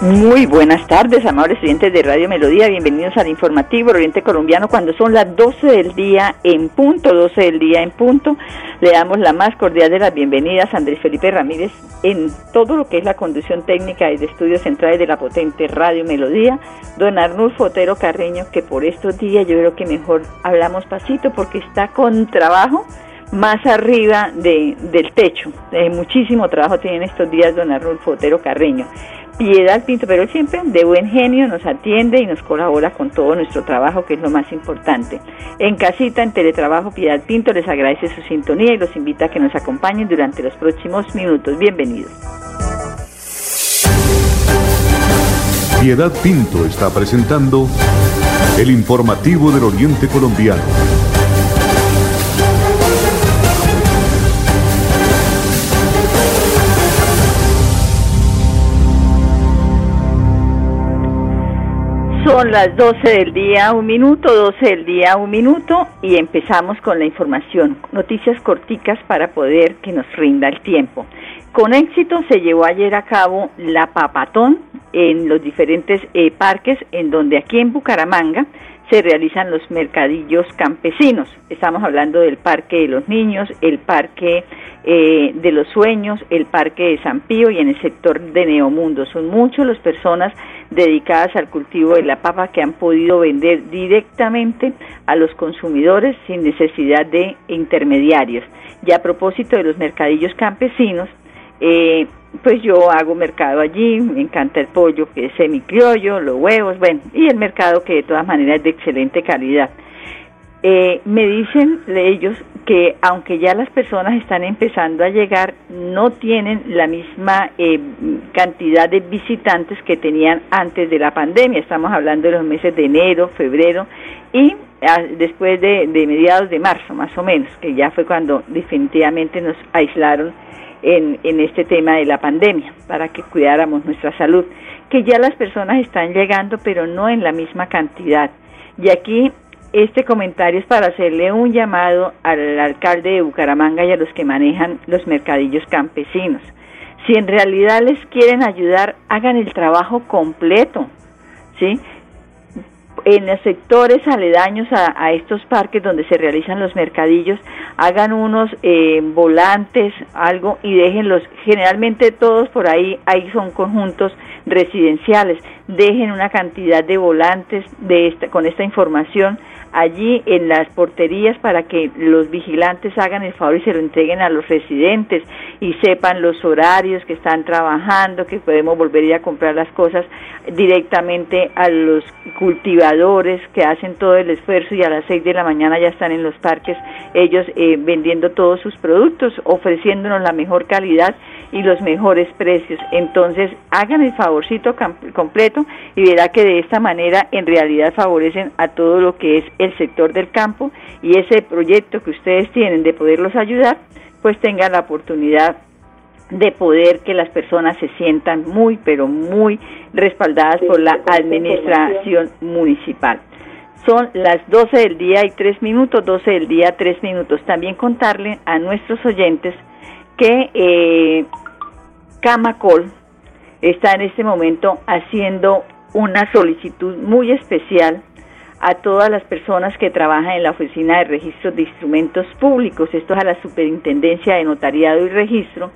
Muy buenas tardes, amables estudiantes de Radio Melodía. Bienvenidos al informativo Oriente Colombiano cuando son las 12 del día en punto, 12 del día en punto. Le damos la más cordial de las bienvenidas a Andrés Felipe Ramírez en todo lo que es la conducción técnica y de estudios centrales de la potente Radio Melodía. Don Arnulfo Otero Carreño, que por estos días yo creo que mejor hablamos pasito porque está con trabajo más arriba de, del techo. Eh, muchísimo trabajo tienen estos días don Arnulfo Otero Carreño. Piedad Pinto, pero siempre de buen genio nos atiende y nos colabora con todo nuestro trabajo, que es lo más importante. En casita, en teletrabajo, Piedad Pinto les agradece su sintonía y los invita a que nos acompañen durante los próximos minutos. Bienvenidos. Piedad Pinto está presentando el informativo del Oriente Colombiano. Son las 12 del día, un minuto, 12 del día, un minuto y empezamos con la información. Noticias corticas para poder que nos rinda el tiempo. Con éxito se llevó ayer a cabo la papatón en los diferentes eh, parques en donde aquí en Bucaramanga se realizan los mercadillos campesinos. Estamos hablando del Parque de los Niños, el Parque eh, de los Sueños, el Parque de San Pío y en el sector de Neomundo. Son muchas las personas dedicadas al cultivo de la papa que han podido vender directamente a los consumidores sin necesidad de intermediarios. Y a propósito de los mercadillos campesinos, eh, pues yo hago mercado allí, me encanta el pollo que es semicriollo, los huevos, bueno, y el mercado que de todas maneras es de excelente calidad. Eh, me dicen ellos que aunque ya las personas están empezando a llegar, no tienen la misma eh, cantidad de visitantes que tenían antes de la pandemia. Estamos hablando de los meses de enero, febrero y ah, después de mediados de marzo, más o menos, que ya fue cuando definitivamente nos aislaron en, en este tema de la pandemia, para que cuidáramos nuestra salud, que ya las personas están llegando, pero no en la misma cantidad. Y aquí este comentario es para hacerle un llamado al alcalde de Bucaramanga y a los que manejan los mercadillos campesinos. Si en realidad les quieren ayudar, hagan el trabajo completo, ¿sí? En los sectores aledaños a, estos parques donde se realizan los mercadillos, hagan unos eh, volantes, algo, y déjenlos, generalmente todos por ahí, ahí son conjuntos residenciales, dejen una cantidad de volantes de esta, con esta información allí en las porterías para que los vigilantes hagan el favor y se lo entreguen a los residentes y sepan los horarios que están trabajando, que podemos volver a ir a comprar las cosas directamente a los cultivadores que hacen todo el esfuerzo y a las seis de la mañana ya están en los parques ellos eh, vendiendo todos sus productos, ofreciéndonos la mejor calidad y los mejores precios. Entonces, hagan el favorcito completo y verá que de esta manera en realidad favorecen a todo lo que es el sector del campo y ese proyecto que ustedes tienen de poderlos ayudar, pues tengan la oportunidad de poder que las personas se sientan muy, pero muy respaldadas por la administración municipal. Son las 12 del día y 3 minutos, 12 del día, 3 minutos. También contarle a nuestros oyentes que eh, Camacol está en este momento haciendo una solicitud muy especial a todas las personas que trabajan en la Oficina de Registros de Instrumentos Públicos, esto es a la Superintendencia de Notariado y Registro,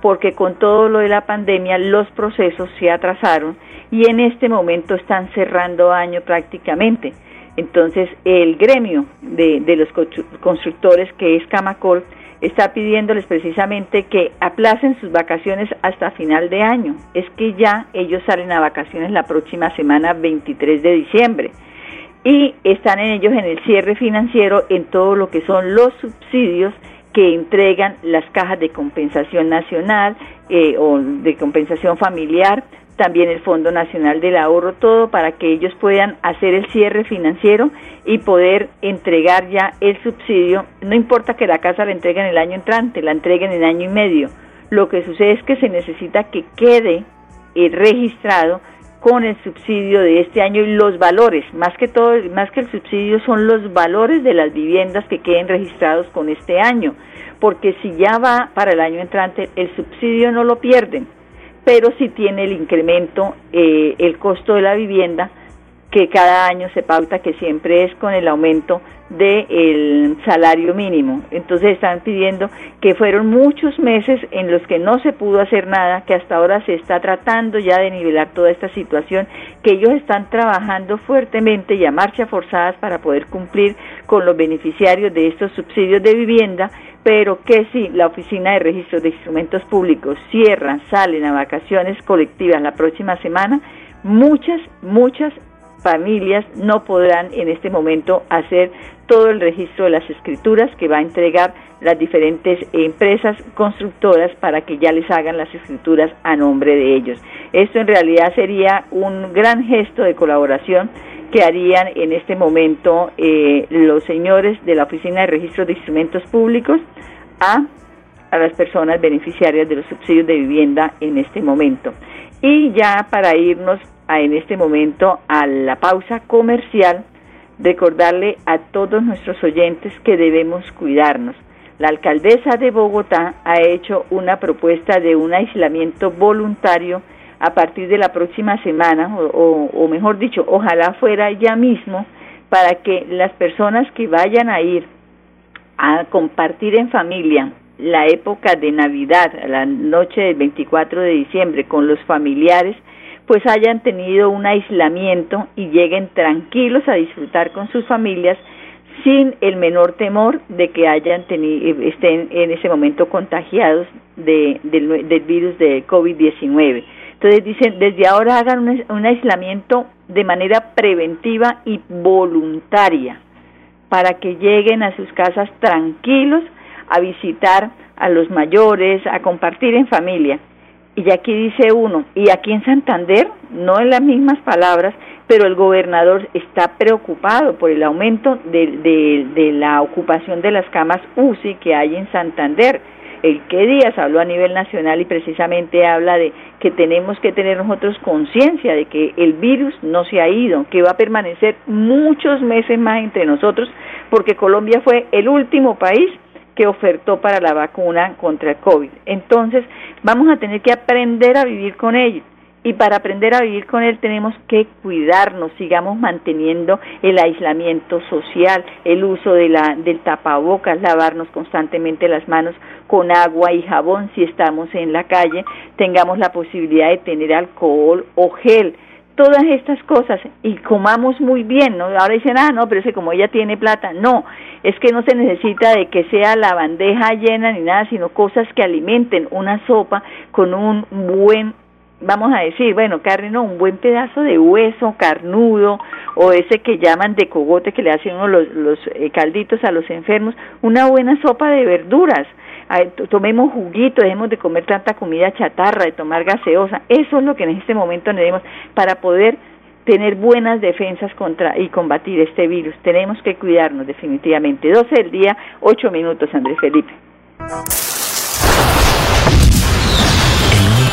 porque con todo lo de la pandemia los procesos se atrasaron y en este momento están cerrando año prácticamente. Entonces el gremio de, de los constructores que es Camacol está pidiéndoles precisamente que aplacen sus vacaciones hasta final de año. Es que ya ellos salen a vacaciones la próxima semana 23 de diciembre y están en ellos en el cierre financiero en todo lo que son los subsidios que entregan las cajas de compensación nacional eh, o de compensación familiar, también el Fondo Nacional del Ahorro, todo para que ellos puedan hacer el cierre financiero y poder entregar ya el subsidio. No importa que la casa la entreguen el año entrante, la entreguen en año y medio. Lo que sucede es que se necesita que quede eh, registrado con el subsidio de este año y los valores, más que todo, más que el subsidio son los valores de las viviendas que queden registrados con este año, porque si ya va para el año entrante, el subsidio no lo pierden, pero si tiene el incremento, eh, el costo de la vivienda, que cada año se pauta que siempre es con el aumento del salario mínimo. Entonces están pidiendo que fueron muchos meses en los que no se pudo hacer nada, que hasta ahora se está tratando ya de nivelar toda esta situación, que ellos están trabajando fuertemente y a marcha forzadas para poder cumplir con los beneficiarios de estos subsidios de vivienda, pero que si la Oficina de Registro de Instrumentos Públicos cierra, salen a vacaciones colectivas la próxima semana, muchas, muchas familias no podrán en este momento hacer todo el registro de las escrituras que va a entregar las diferentes empresas constructoras para que ya les hagan las escrituras a nombre de ellos. Esto en realidad sería un gran gesto de colaboración que harían en este momento eh, los señores de la Oficina de Registro de Instrumentos Públicos a, a las personas beneficiarias de los subsidios de vivienda en este momento. Y ya para irnos en este momento a la pausa comercial, recordarle a todos nuestros oyentes que debemos cuidarnos. La alcaldesa de Bogotá ha hecho una propuesta de un aislamiento voluntario a partir de la próxima semana, o, o, mejor dicho, ojalá fuera ya mismo, para que las personas que vayan a ir a compartir en familia la época de Navidad, la noche del 24 de diciembre, con los familiares, pues hayan tenido un aislamiento y lleguen tranquilos a disfrutar con sus familias sin el menor temor de que hayan tenido, estén en ese momento contagiados de, del, virus de COVID-19. Entonces dicen, desde ahora hagan un aislamiento de manera preventiva y voluntaria para que lleguen a sus casas tranquilos a visitar a los mayores, a compartir en familia. Y aquí dice uno, y aquí en Santander, no en las mismas palabras, pero el gobernador está preocupado por el aumento de, de, la ocupación de las camas UCI que hay en Santander. El que días habló a nivel nacional y precisamente habla de que tenemos que tener nosotros conciencia de que el virus no se ha ido, que va a permanecer muchos meses más entre nosotros, porque Colombia fue el último país que ofertó para la vacuna contra el COVID. Entonces, vamos a tener que aprender a vivir con ello. Y para aprender a vivir con él tenemos que cuidarnos, sigamos manteniendo el aislamiento social, el uso de la, del tapabocas, lavarnos constantemente las manos con agua y jabón si estamos en la calle, tengamos la posibilidad de tener alcohol o gel todas estas cosas y comamos muy bien, ¿no? Ahora dicen, ah, no, pero es como ella tiene plata, no, es que no se necesita de que sea la bandeja llena ni nada, sino cosas que alimenten una sopa con un buen vamos a decir, bueno, carne no, un buen pedazo de hueso carnudo o ese que llaman de cogote que le hacen uno los, los eh, calditos a los enfermos, una buena sopa de verduras, tomemos juguito, dejemos de comer tanta comida chatarra, de tomar gaseosa. Eso es lo que en este momento tenemos para poder tener buenas defensas contra y combatir este virus. Tenemos que cuidarnos definitivamente. 12 del día, 8 minutos, Andrés Felipe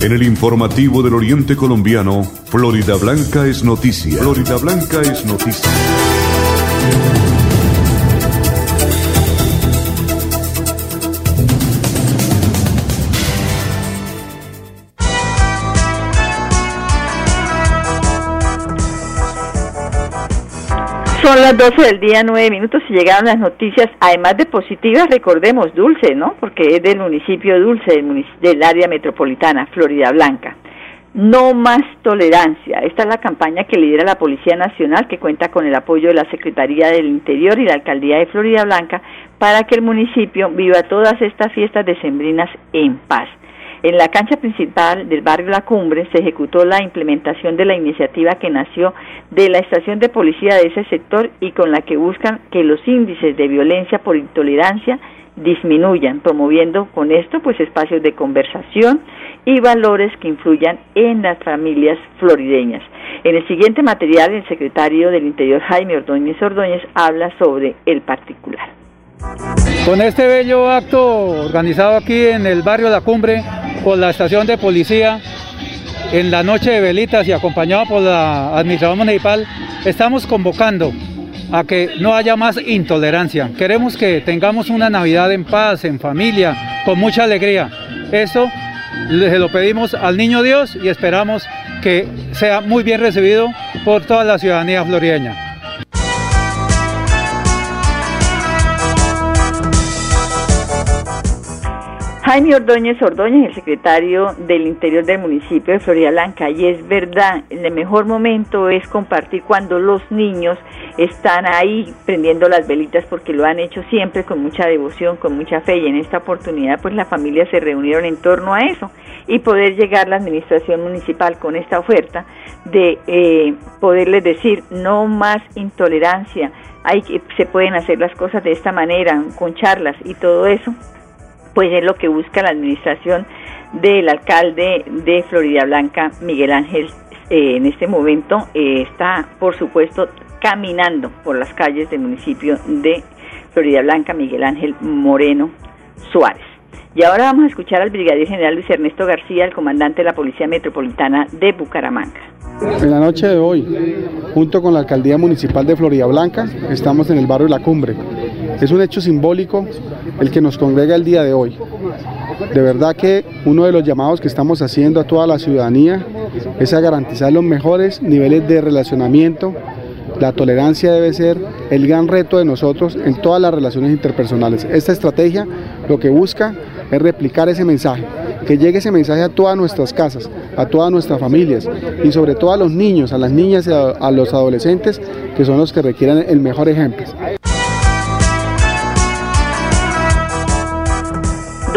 En el informativo del Oriente Colombiano, Florida Blanca es noticia. Florida Blanca es noticia. Son las 12 del día, 9 minutos y llegaron las noticias, además de positivas, recordemos, Dulce, ¿no? Porque es del municipio Dulce, del, del área metropolitana, Florida Blanca. No más tolerancia. Esta es la campaña que lidera la Policía Nacional, que cuenta con el apoyo de la Secretaría del Interior y la Alcaldía de Florida Blanca para que el municipio viva todas estas fiestas decembrinas en paz. En la cancha principal del barrio La Cumbre se ejecutó la implementación de la iniciativa que nació de la estación de policía de ese sector y con la que buscan que los índices de violencia por intolerancia disminuyan, promoviendo con esto pues espacios de conversación y valores que influyan en las familias florideñas. En el siguiente material, el secretario del Interior Jaime Ordóñez Ordóñez habla sobre el particular. Con este bello acto organizado aquí en el barrio La Cumbre por la estación de policía en la noche de velitas y acompañado por la administración municipal, estamos convocando a que no haya más intolerancia. Queremos que tengamos una Navidad en paz, en familia, con mucha alegría. Eso se lo pedimos al Niño Dios y esperamos que sea muy bien recibido por toda la ciudadanía florideña. Jaime Ordóñez Ordóñez, el secretario del Interior del municipio de Florida Blanca, y es verdad, el mejor momento es compartir cuando los niños están ahí prendiendo las velitas porque lo han hecho siempre con mucha devoción, con mucha fe. Y en esta oportunidad pues la familia se reunieron en torno a eso y poder llegar la administración municipal con esta oferta de eh, poderles decir no más intolerancia, hay que se pueden hacer las cosas de esta manera, con charlas y todo eso pues es lo que busca la administración del alcalde de Florida Blanca, Miguel Ángel, eh, en este momento eh, está, por supuesto, caminando por las calles del municipio de Florida Blanca, Miguel Ángel Moreno Suárez. Y ahora vamos a escuchar al brigadier general Luis Ernesto García, el comandante de la Policía Metropolitana de Bucaramanga. En la noche de hoy, junto con la Alcaldía Municipal de Florida Blanca, estamos en el barrio La Cumbre, es un hecho simbólico el que nos congrega el día de hoy. De verdad que uno de los llamados que estamos haciendo a toda la ciudadanía es a garantizar los mejores niveles de relacionamiento. La tolerancia debe ser el gran reto de nosotros en todas las relaciones interpersonales. Esta estrategia lo que busca es replicar ese mensaje, que llegue ese mensaje a todas nuestras casas, a todas nuestras familias y sobre todo a los niños, a las niñas y a, los adolescentes que son los que requieren el mejor ejemplo.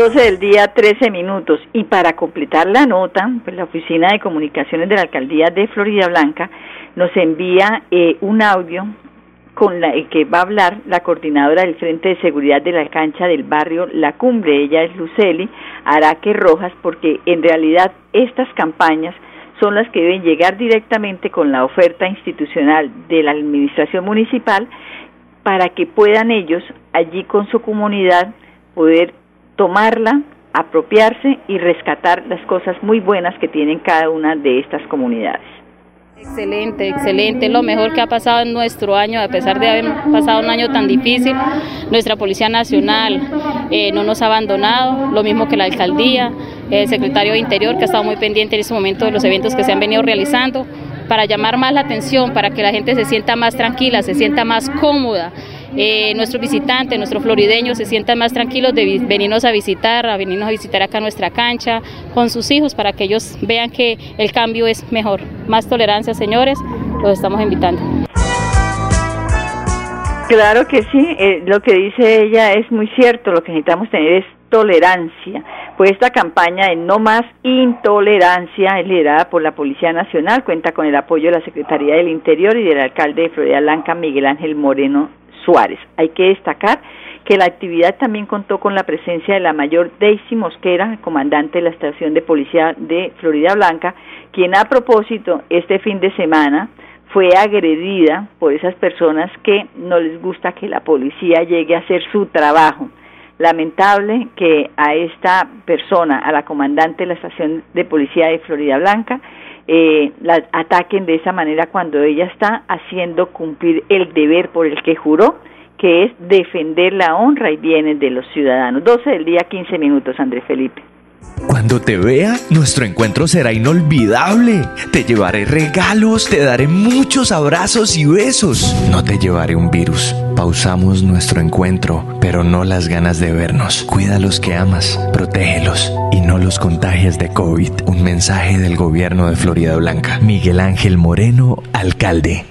12 del día, 13 minutos. Y para completar la nota, pues la Oficina de Comunicaciones de la Alcaldía de Florida Blanca nos envía eh, un audio con la que va a hablar la coordinadora del Frente de Seguridad de la cancha del barrio La Cumbre. Ella es Luceli Araque Rojas, porque en realidad estas campañas son las que deben llegar directamente con la oferta institucional de la administración municipal para que puedan ellos allí con su comunidad poder tomarla, apropiarse y rescatar las cosas muy buenas que tienen cada una de estas comunidades. Excelente, excelente, lo mejor que ha pasado en nuestro año, a pesar de haber pasado un año tan difícil. Nuestra Policía Nacional eh, no nos ha abandonado, lo mismo que la Alcaldía, el Secretario de Interior, que ha estado muy pendiente en este momento de los eventos que se han venido realizando, para llamar más la atención, para que la gente se sienta más tranquila, se sienta más cómoda eh, nuestros visitantes, nuestros florideños se sientan más tranquilos de venirnos a visitar, a venirnos a visitar acá nuestra cancha con sus hijos para que ellos vean que el cambio es mejor. Más tolerancia, señores, los estamos invitando. Claro que sí, eh, lo que dice ella es muy cierto, lo que necesitamos tener es tolerancia. Pues esta campaña de No Más Intolerancia es liderada por la Policía Nacional, cuenta con el apoyo de la Secretaría del Interior y del alcalde de Florida Blanca, Miguel Ángel Moreno Suárez. Hay que destacar que la actividad también contó con la presencia de la mayor Daisy Mosquera, comandante de la estación de policía de Florida Blanca, quien a propósito este fin de semana fue agredida por esas personas que no les gusta que la policía llegue a hacer su trabajo. Lamentable que a esta persona, a la comandante de la estación de policía de Florida Blanca, eh, la ataquen de esa manera cuando ella está haciendo cumplir el deber por el que juró, que es defender la honra y bienes de los ciudadanos. 12 del día, 15 minutos, Andrés Felipe. Cuando te vea, nuestro encuentro será inolvidable. Te llevaré regalos, te daré muchos abrazos y besos. No te llevaré un virus. Pausamos nuestro encuentro, pero no las ganas de vernos. Cuida a los que amas, protégelos y no los contagies de COVID. Un mensaje del gobierno de Florida Blanca. Miguel Ángel Moreno, alcalde.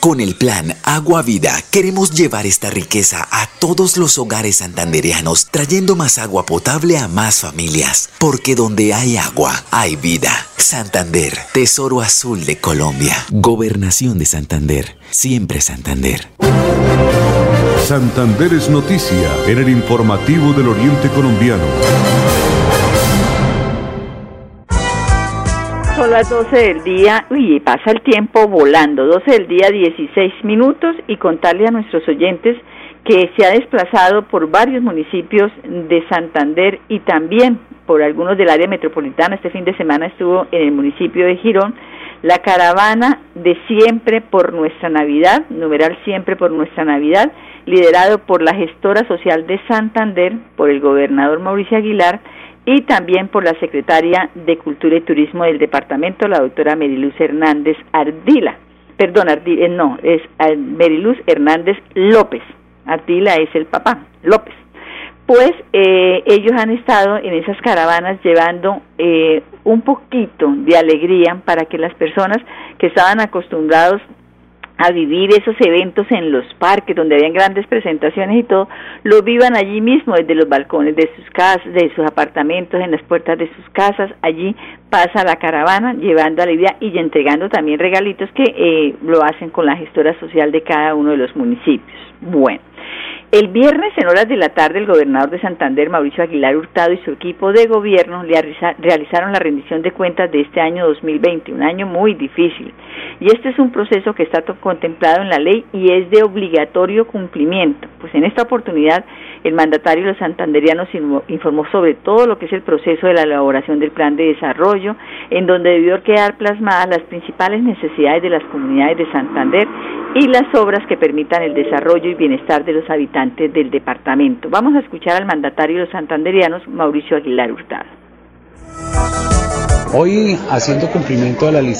con el plan Agua Vida queremos llevar esta riqueza a todos los hogares santanderianos, trayendo más agua potable a más familias, porque donde hay agua, hay vida. Santander, Tesoro Azul de Colombia. Gobernación de Santander, siempre Santander. Santander es noticia en el informativo del Oriente Colombiano. Son las 12 del día, uy, pasa el tiempo volando, 12 del día 16 minutos y contarle a nuestros oyentes que se ha desplazado por varios municipios de Santander y también por algunos del área metropolitana. Este fin de semana estuvo en el municipio de Girón la caravana de Siempre por Nuestra Navidad, numeral Siempre por Nuestra Navidad, liderado por la gestora social de Santander, por el gobernador Mauricio Aguilar, y también por la secretaria de Cultura y Turismo del departamento, la doctora Meriluz Hernández Ardila. Perdón, Ardila, eh, no, es eh, Meriluz Hernández López. Ardila es el papá, López. Pues eh, ellos han estado en esas caravanas llevando un poquito de alegría para que las personas que estaban acostumbrados a vivir esos eventos en los parques donde habían grandes presentaciones y todo, lo vivan allí mismo, desde los balcones de sus casas, de sus apartamentos, en las puertas de sus casas, allí pasa la caravana llevando alegría y entregando también regalitos que eh, lo hacen con la gestora social de cada uno de los municipios. Bueno. El viernes, en horas de la tarde, el gobernador de Santander, Mauricio Aguilar Hurtado, y su equipo de gobierno le realizaron la rendición de cuentas de este año 2020, un año muy difícil. Y este es un proceso que está contemplado en la ley y es de obligatorio cumplimiento. Pues en esta oportunidad, el mandatario de los santanderianos informó sobre todo lo que es el proceso de la elaboración del plan de desarrollo, en donde debió quedar plasmadas las principales necesidades de las comunidades de Santander y las obras que permitan el desarrollo y bienestar de los habitantes del departamento. Vamos a escuchar al mandatario de los santanderianos, Mauricio Aguilar Hurtado. Hoy haciendo cumplimiento a la ley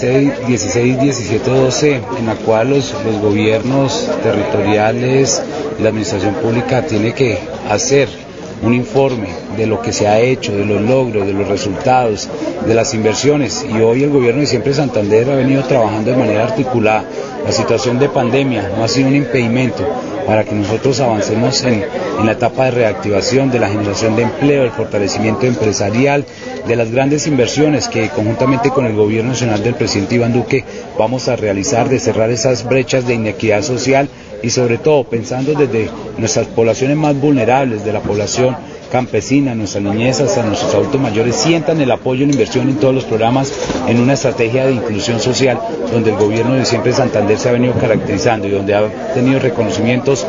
16, 17, 12, en la cual los, los gobiernos territoriales, la administración pública tiene que hacer un informe de lo que se ha hecho, de los logros, de los resultados, de las inversiones. Y hoy el gobierno de Siempre Santander ha venido trabajando de manera articulada. La situación de pandemia no ha sido un impedimento para que nosotros avancemos en, en la etapa de reactivación, de la generación de empleo, el fortalecimiento empresarial, de las grandes inversiones que conjuntamente con el gobierno nacional del presidente Iván Duque vamos a realizar, de cerrar esas brechas de inequidad social y sobre todo pensando desde nuestras poblaciones más vulnerables, de la población campesina, nuestras niñez hasta nuestros adultos mayores sientan el apoyo en inversión en todos los programas en una estrategia de inclusión social donde el gobierno de siempre Santander se ha venido caracterizando y donde ha tenido reconocimientos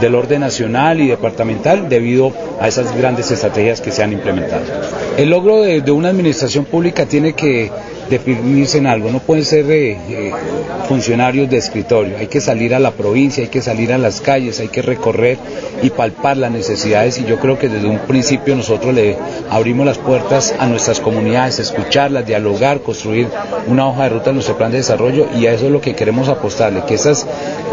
del orden nacional y departamental debido a esas grandes estrategias que se han implementado. El logro de, una administración pública tiene que definirse en algo, no pueden ser eh, eh, funcionarios de escritorio, hay que salir a la provincia, hay que salir a las calles, hay que recorrer y palpar las necesidades. Y yo creo que desde un principio nosotros le abrimos las puertas a nuestras comunidades, escucharlas, dialogar, construir una hoja de ruta en nuestro plan de desarrollo. Y a eso es lo que queremos apostarle, que esas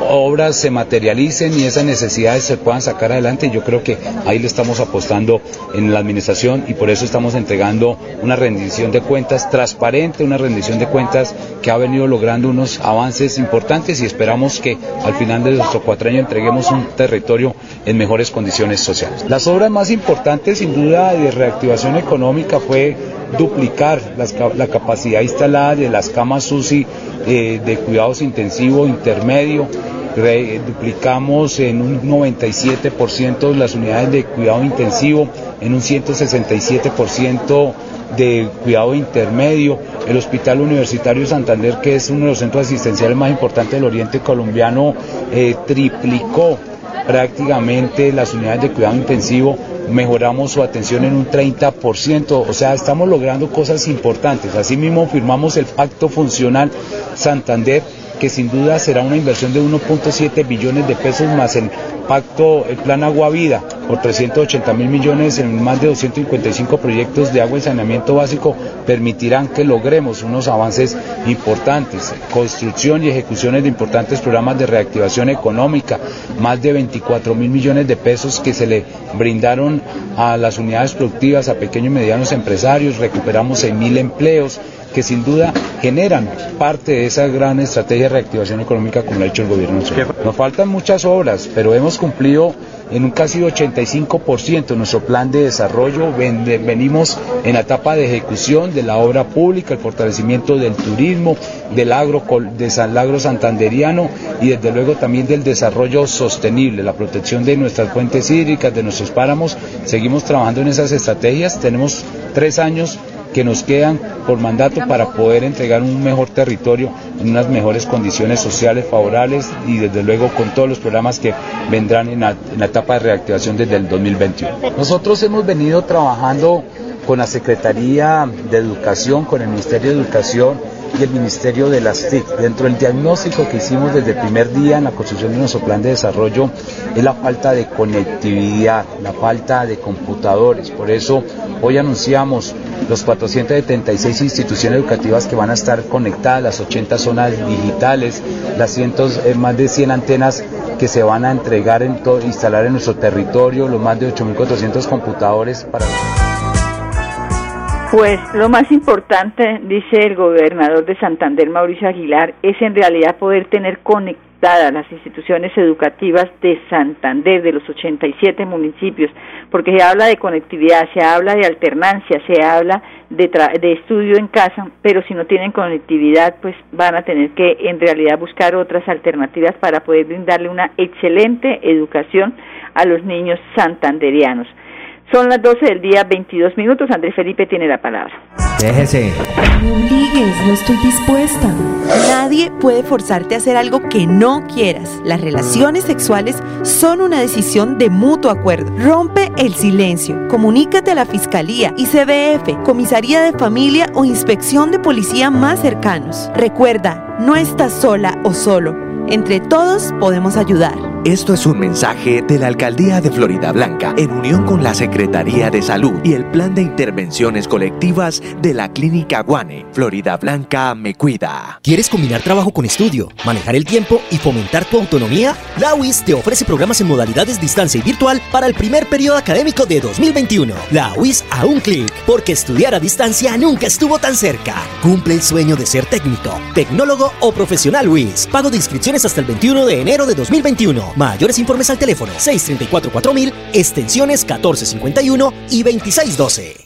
obras se materialicen y esas necesidades se puedan sacar adelante. Y yo creo que ahí le estamos apostando en la administración y por eso estamos entregando una rendición de cuentas transparente, una rendición de cuentas que ha venido logrando unos avances importantes y esperamos que al final de nuestro cuatrienio entreguemos un territorio en mejores condiciones sociales. Las obras más importantes sin duda de reactivación económica fue duplicar la capacidad instalada de las camas UCI eh, de cuidados intensivo intermedio, duplicamos en un 97% las unidades de cuidado intensivo, en un 167% de cuidado intermedio. El Hospital Universitario Santander, que es uno de los centros asistenciales más importantes del Oriente colombiano, eh, triplicó prácticamente las unidades de cuidado intensivo, mejoramos su atención en un 30%, o sea, estamos logrando cosas importantes. Asimismo, firmamos el Pacto Funcional Santander que sin duda será una inversión de 1.7 billones de pesos más el pacto, el plan Agua Vida, por 380 mil millones en más de 255 proyectos de agua y saneamiento básico, permitirán que logremos unos avances importantes, construcción y ejecuciones de importantes programas de reactivación económica, más de 24 mil millones de pesos que se le brindaron a las unidades productivas, a pequeños y medianos empresarios, recuperamos 6 mil empleos, que sin duda generan parte de esa gran estrategia de reactivación económica como lo ha hecho el gobierno. Nos faltan muchas obras, pero hemos cumplido en un casi 85% nuestro plan de desarrollo. Venimos en la etapa de ejecución de la obra pública, el fortalecimiento del turismo, del agro, del agro santanderiano y desde luego también del desarrollo sostenible, la protección de nuestras fuentes hídricas, de nuestros páramos. Seguimos trabajando en esas estrategias. Tenemos tres años que nos quedan por mandato para poder entregar un mejor territorio en unas mejores condiciones sociales favorables y desde luego con todos los programas que vendrán en la, etapa de reactivación desde el 2021. Nosotros hemos venido trabajando con la Secretaría de Educación, con el Ministerio de Educación, y el Ministerio de las TIC. Dentro del diagnóstico que hicimos desde el primer día en la construcción de nuestro plan de desarrollo es la falta de conectividad, la falta de computadores. Por eso hoy anunciamos los 476 instituciones educativas que van a estar conectadas, las 80 zonas digitales, las cientos, eh, más de 100 antenas que se van a entregar, en instalar en nuestro territorio, los más de 8.400 computadores para... Pues lo más importante, dice el gobernador de Santander, Mauricio Aguilar, es en realidad poder tener conectadas las instituciones educativas de Santander, de los 87 municipios, porque se habla de conectividad, se habla de alternancia, se habla de, de estudio en casa, pero si no tienen conectividad, pues van a tener que en realidad buscar otras alternativas para poder brindarle una excelente educación a los niños santanderianos. Son las 12 del día, 22 minutos. Andrés Felipe tiene la palabra. Déjese. No me obligues, no estoy dispuesta. Nadie puede forzarte a hacer algo que no quieras. Las relaciones sexuales son una decisión de mutuo acuerdo. Rompe el silencio. Comunícate a la Fiscalía, ICBF, Comisaría de Familia o Inspección de Policía más cercanos. Recuerda, no estás sola o solo. Entre todos podemos ayudar. Esto es un mensaje de la Alcaldía de Florida Blanca en unión con la Secretaría de Salud y el Plan de Intervenciones Colectivas de la Clínica Guane. Florida Blanca me cuida. ¿Quieres combinar trabajo con estudio, manejar el tiempo y fomentar tu autonomía? La UIS te ofrece programas en modalidades distancia y virtual para el primer periodo académico de 2021. La UIS a un clic, porque estudiar a distancia nunca estuvo tan cerca. Cumple el sueño de ser técnico, tecnólogo o profesional UIS. Pago de inscripciones hasta el 21 de enero de 2021. Mayores informes al teléfono 634-4000, extensiones 1451 y 2612.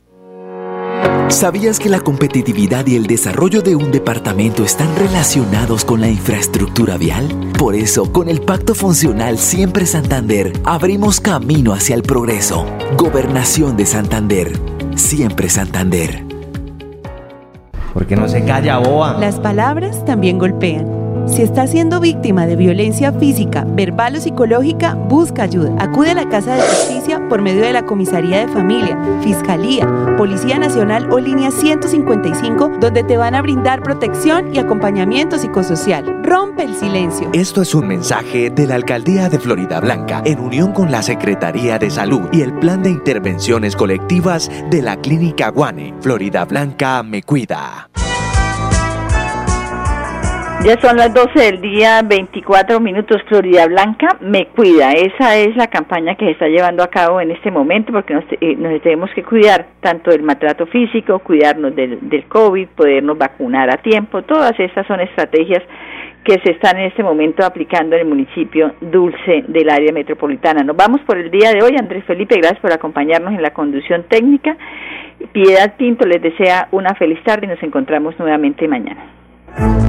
¿Sabías que la competitividad y el desarrollo de un departamento están relacionados con la infraestructura vial? Por eso, con el Pacto Funcional Siempre Santander, abrimos camino hacia el progreso. Gobernación de Santander. Siempre Santander. ¿Por qué no se calla, boa? Las palabras también golpean Si estás siendo víctima de violencia física, verbal o psicológica, busca ayuda. Acude a la Casa de Justicia por medio de la Comisaría de Familia, Fiscalía, Policía Nacional o Línea 155, donde te van a brindar protección y acompañamiento psicosocial. Rompe el silencio. Esto es un mensaje de la Alcaldía de Florida Blanca en unión con la Secretaría de Salud y el Plan de Intervenciones Colectivas de la Clínica Guane. Florida Blanca me cuida. Ya son las 12 del día, 24 minutos. Florida Blanca me cuida. Esa es la campaña que se está llevando a cabo en este momento porque nos, eh, nos tenemos que cuidar tanto del maltrato físico, cuidarnos del, del COVID, podernos vacunar a tiempo. Todas estas son estrategias que se están en este momento aplicando en el municipio Dulce del área metropolitana. Nos vamos por el día de hoy. Andrés Felipe, gracias por acompañarnos en la conducción técnica. Piedad Pinto les desea una feliz tarde y nos encontramos nuevamente mañana.